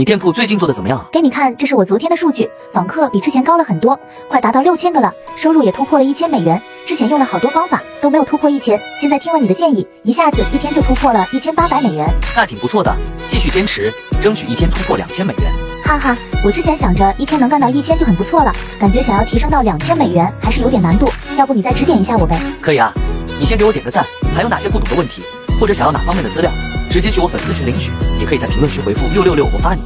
你店铺最近做的怎么样啊？给你看，这是我昨天的数据，访客比之前高了很多，快达到六千个了，收入也突破了一千美元。之前用了好多方法都没有突破一千，现在听了你的建议，一下子一天就突破了一千八百美元，那挺不错的，继续坚持，争取一天突破两千美元。哈哈，我之前想着一天能干到一千就很不错了，感觉想要提升到两千美元还是有点难度，要不你再指点一下我呗？可以啊，你先给我点个赞。还有哪些不懂的问题，或者想要哪方面的资料，直接去我粉丝群领取，也可以在评论区回复六六六，我发你。